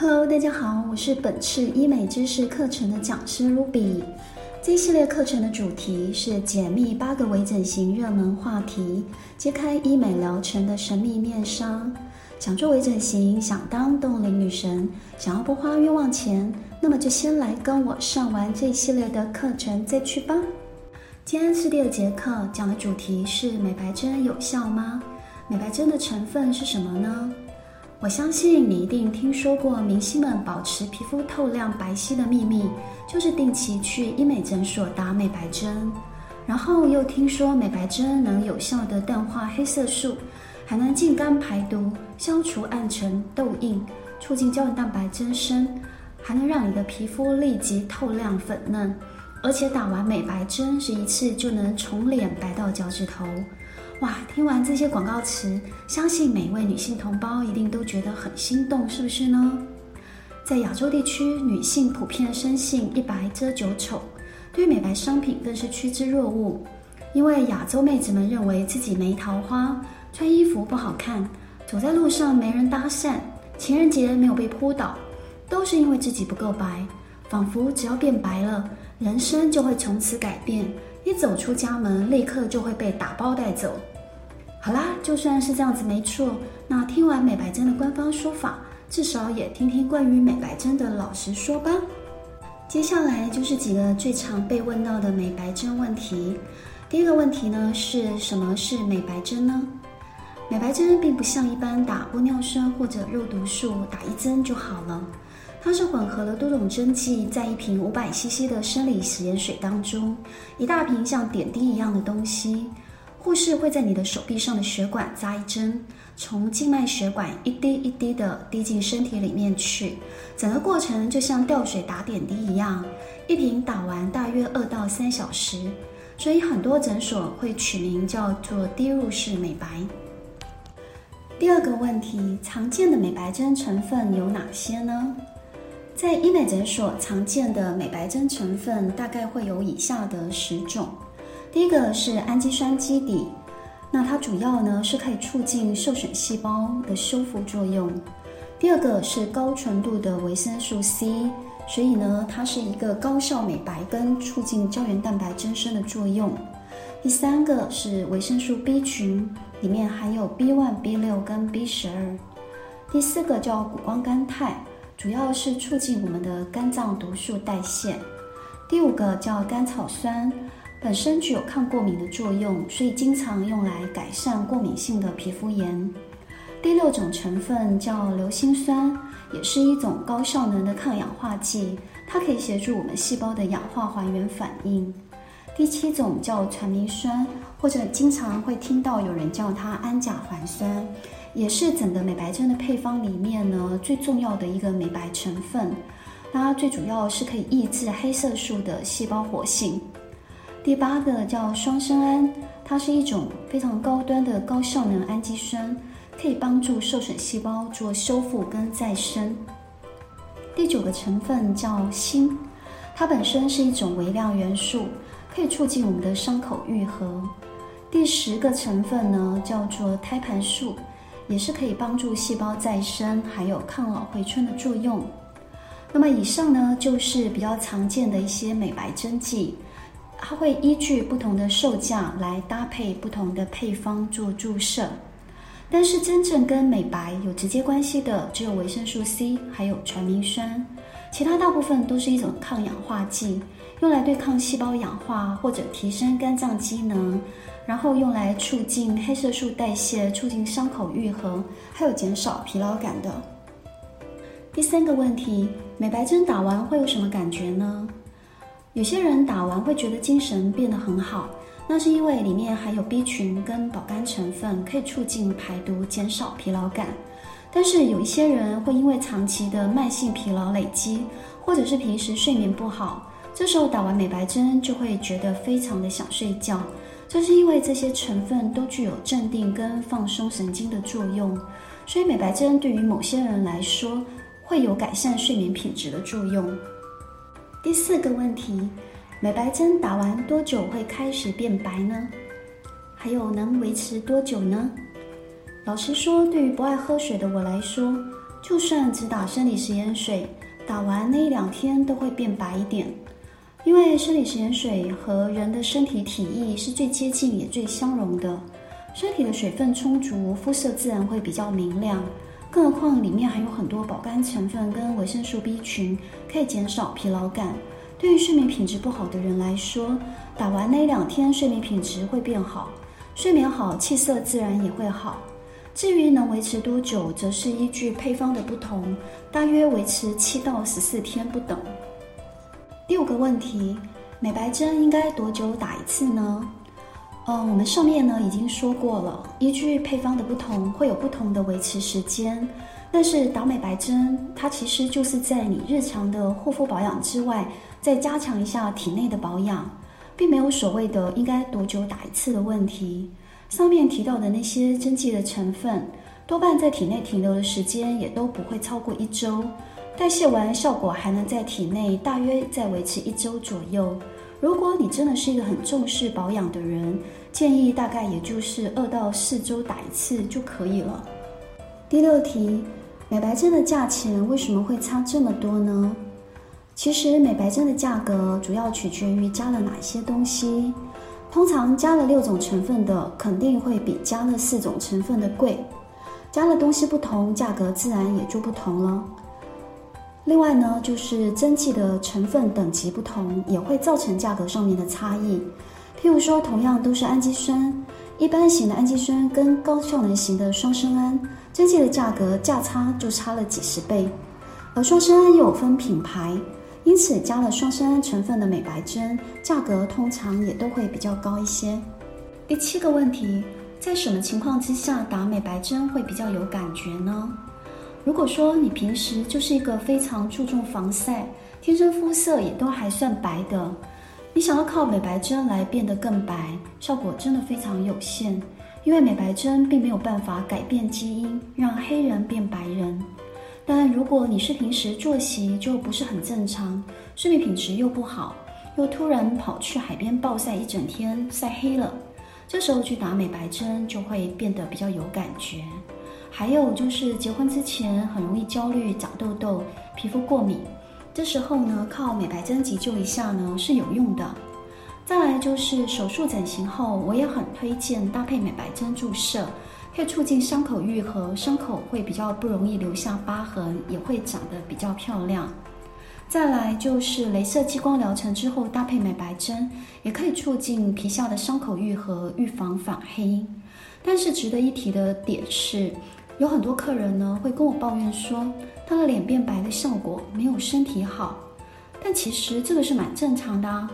Hello，大家好，我是本次医美知识课程的讲师 Ruby。这一系列课程的主题是解密八个微整形热门话题，揭开医美疗程的神秘面纱。想做微整形，想当冻龄女神，想要不花冤枉钱，那么就先来跟我上完这一系列的课程再去吧。今天是第二节课，讲的主题是美白针有效吗？美白针的成分是什么呢？我相信你一定听说过明星们保持皮肤透亮白皙的秘密，就是定期去医美诊所打美白针。然后又听说美白针能有效地淡化黑色素，还能净肝排毒、消除暗沉痘印、促进胶原蛋白增生，还能让你的皮肤立即透亮粉嫩。而且打完美白针是一次就能从脸白到脚趾头，哇！听完这些广告词，相信每一位女性同胞一定都觉得很心动，是不是呢？在亚洲地区，女性普遍深信一白遮九丑，对美白商品更是趋之若鹜。因为亚洲妹子们认为自己没桃花，穿衣服不好看，走在路上没人搭讪，情人节没有被扑倒，都是因为自己不够白，仿佛只要变白了。人生就会从此改变，一走出家门，立刻就会被打包带走。好啦，就算是这样子没错，那听完美白针的官方说法，至少也听听关于美白针的老实说吧。接下来就是几个最常被问到的美白针问题。第一个问题呢，是什么是美白针呢？美白针并不像一般打玻尿酸或者肉毒素，打一针就好了。它是混合了多种针剂，在一瓶五百 CC 的生理食盐水当中，一大瓶像点滴一样的东西。护士会在你的手臂上的血管扎一针，从静脉血管一滴一滴的滴进身体里面去，整个过程就像吊水打点滴一样，一瓶打完大约二到三小时，所以很多诊所会取名叫做滴入式美白。第二个问题，常见的美白针成分有哪些呢？在医美诊所常见的美白针成分大概会有以下的十种。第一个是氨基酸基底，那它主要呢是可以促进受损细胞的修复作用。第二个是高纯度的维生素 C，所以呢它是一个高效美白跟促进胶原蛋白增生的作用。第三个是维生素 B 群，里面含有 B1、B6 跟 B12。第四个叫谷胱甘肽。主要是促进我们的肝脏毒素代谢。第五个叫甘草酸，本身具有抗过敏的作用，所以经常用来改善过敏性的皮肤炎。第六种成分叫硫辛酸，也是一种高效能的抗氧化剂，它可以协助我们细胞的氧化还原反应。第七种叫传明酸，或者经常会听到有人叫它氨甲环酸。也是整个美白针的配方里面呢，最重要的一个美白成分。它最主要是可以抑制黑色素的细胞活性。第八个叫双生胺，它是一种非常高端的高效能氨基酸，可以帮助受损细胞做修复跟再生。第九个成分叫锌，它本身是一种微量元素，可以促进我们的伤口愈合。第十个成分呢叫做胎盘素。也是可以帮助细胞再生，还有抗老回春的作用。那么以上呢，就是比较常见的一些美白针剂，它会依据不同的售价来搭配不同的配方做注射。但是真正跟美白有直接关系的，只有维生素 C，还有传明酸，其他大部分都是一种抗氧化剂，用来对抗细胞氧化或者提升肝脏机能。然后用来促进黑色素代谢，促进伤口愈合，还有减少疲劳感的。第三个问题，美白针打完会有什么感觉呢？有些人打完会觉得精神变得很好，那是因为里面含有 B 群跟保肝成分，可以促进排毒，减少疲劳感。但是有一些人会因为长期的慢性疲劳累积，或者是平时睡眠不好，这时候打完美白针就会觉得非常的想睡觉。这是因为这些成分都具有镇定跟放松神经的作用，所以美白针对于某些人来说会有改善睡眠品质的作用。第四个问题，美白针打完多久会开始变白呢？还有能维持多久呢？老实说，对于不爱喝水的我来说，就算只打生理食盐水，打完那一两天都会变白一点。因为生理盐水和人的身体体液是最接近也最相容的，身体的水分充足，肤色自然会比较明亮。更何况里面还有很多保肝成分跟维生素 B 群，可以减少疲劳感。对于睡眠品质不好的人来说，打完那两天睡眠品质会变好，睡眠好，气色自然也会好。至于能维持多久，则是依据配方的不同，大约维持七到十四天不等。第五个问题，美白针应该多久打一次呢？嗯，我们上面呢已经说过了，依据配方的不同，会有不同的维持时间。但是打美白针，它其实就是在你日常的护肤保养之外，再加强一下体内的保养，并没有所谓的应该多久打一次的问题。上面提到的那些针剂的成分，多半在体内停留的时间也都不会超过一周，代谢完效果还能在体内大约再维持一周左右。如果你真的是一个很重视保养的人，建议大概也就是二到四周打一次就可以了。第六题，美白针的价钱为什么会差这么多呢？其实美白针的价格主要取决于加了哪些东西。通常加了六种成分的，肯定会比加了四种成分的贵。加了东西不同，价格自然也就不同了。另外呢，就是针剂的成分等级不同，也会造成价格上面的差异。譬如说，同样都是氨基酸，一般型的氨基酸跟高效能型的双生胺，针剂的价格价差就差了几十倍。而双生胺又有分品牌。因此，加了双生胺成分的美白针，价格通常也都会比较高一些。第七个问题，在什么情况之下打美白针会比较有感觉呢？如果说你平时就是一个非常注重防晒，天生肤色也都还算白的，你想要靠美白针来变得更白，效果真的非常有限，因为美白针并没有办法改变基因，让黑人变白人。但如果你是平时作息就不是很正常，睡眠品质又不好，又突然跑去海边暴晒一整天，晒黑了，这时候去打美白针就会变得比较有感觉。还有就是结婚之前很容易焦虑、长痘痘、皮肤过敏，这时候呢，靠美白针急救一下呢是有用的。再来就是手术整形后，我也很推荐搭配美白针注射。可以促进伤口愈合，伤口会比较不容易留下疤痕，也会长得比较漂亮。再来就是镭射激光疗程之后搭配美白针，也可以促进皮下的伤口愈合，预防反黑。但是值得一提的点是，有很多客人呢会跟我抱怨说，他的脸变白的效果没有身体好。但其实这个是蛮正常的啊，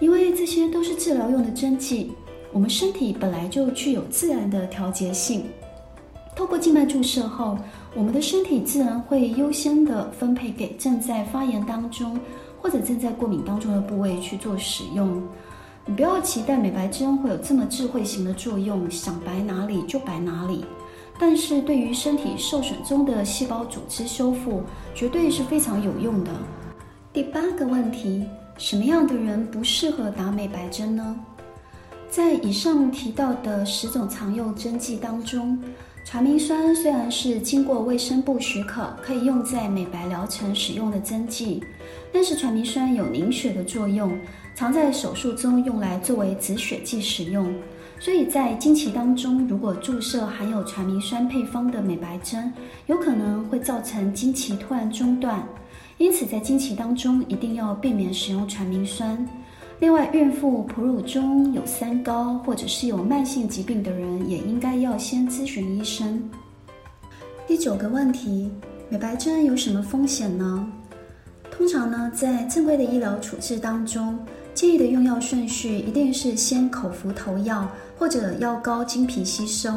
因为这些都是治疗用的针剂。我们身体本来就具有自然的调节性，透过静脉注射后，我们的身体自然会优先的分配给正在发炎当中或者正在过敏当中的部位去做使用。你不要期待美白针会有这么智慧型的作用，想白哪里就白哪里。但是对于身体受损中的细胞组织修复，绝对是非常有用的。第八个问题，什么样的人不适合打美白针呢？在以上提到的十种常用针剂当中，传明酸虽然是经过卫生部许可，可以用在美白疗程使用的针剂，但是传明酸有凝血的作用，常在手术中用来作为止血剂使用。所以在经期当中，如果注射含有传明酸配方的美白针，有可能会造成经期突然中断。因此，在经期当中一定要避免使用传明酸。另外，孕妇、哺乳中有三高或者是有慢性疾病的人，也应该要先咨询医生。第九个问题，美白针有什么风险呢？通常呢，在正规的医疗处置当中，建议的用药顺序一定是先口服头药，或者药膏经皮吸收。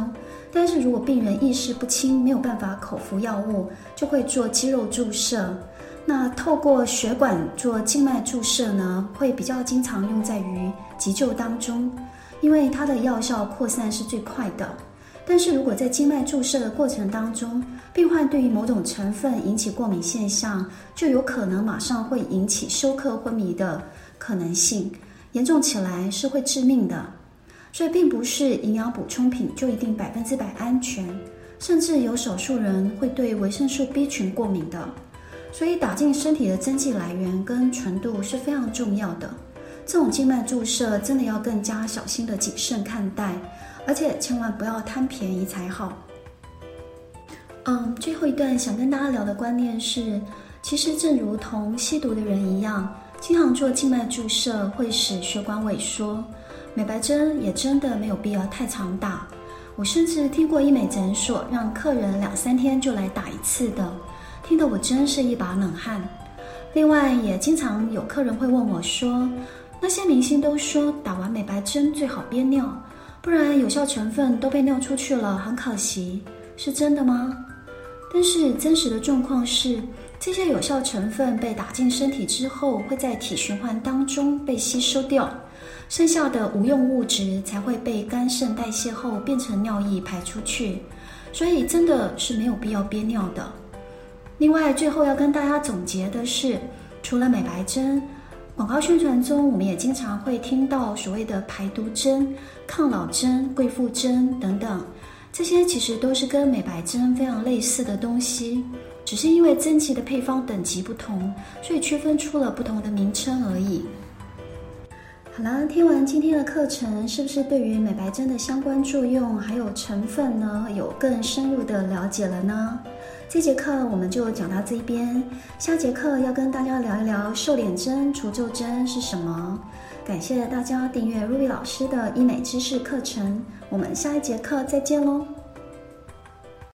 但是如果病人意识不清，没有办法口服药物，就会做肌肉注射。那透过血管做静脉注射呢，会比较经常用在于急救当中，因为它的药效扩散是最快的。但是如果在静脉注射的过程当中，病患对于某种成分引起过敏现象，就有可能马上会引起休克昏迷的可能性，严重起来是会致命的。所以并不是营养补充品就一定百分之百安全。甚至有少数人会对维生素 B 群过敏的。所以打进身体的针剂来源跟纯度是非常重要的。这种静脉注射真的要更加小心的谨慎看待，而且千万不要贪便宜才好。嗯，最后一段想跟大家聊的观念是，其实正如同吸毒的人一样，经常做静脉注射会使血管萎缩，美白针也真的没有必要太常打。我甚至听过医美诊所让客人两三天就来打一次的，听得我真是一把冷汗。另外，也经常有客人会问我说，那些明星都说打完美白针最好憋尿，不然有效成分都被尿出去了，很可惜，是真的吗？但是真实的状况是，这些有效成分被打进身体之后，会在体循环当中被吸收掉，剩下的无用物质才会被肝肾代谢后变成尿液排出去，所以真的是没有必要憋尿的。另外，最后要跟大家总结的是，除了美白针。广告宣传中，我们也经常会听到所谓的排毒针、抗老针、贵妇针等等，这些其实都是跟美白针非常类似的东西，只是因为针剂的配方等级不同，所以区分出了不同的名称而已。好了，听完今天的课程，是不是对于美白针的相关作用还有成分呢，有更深入的了解了呢？这节课我们就讲到这边，下节课要跟大家聊一聊瘦脸针、除皱针是什么。感谢大家订阅 Ruby 老师的医美知识课程，我们下一节课再见喽。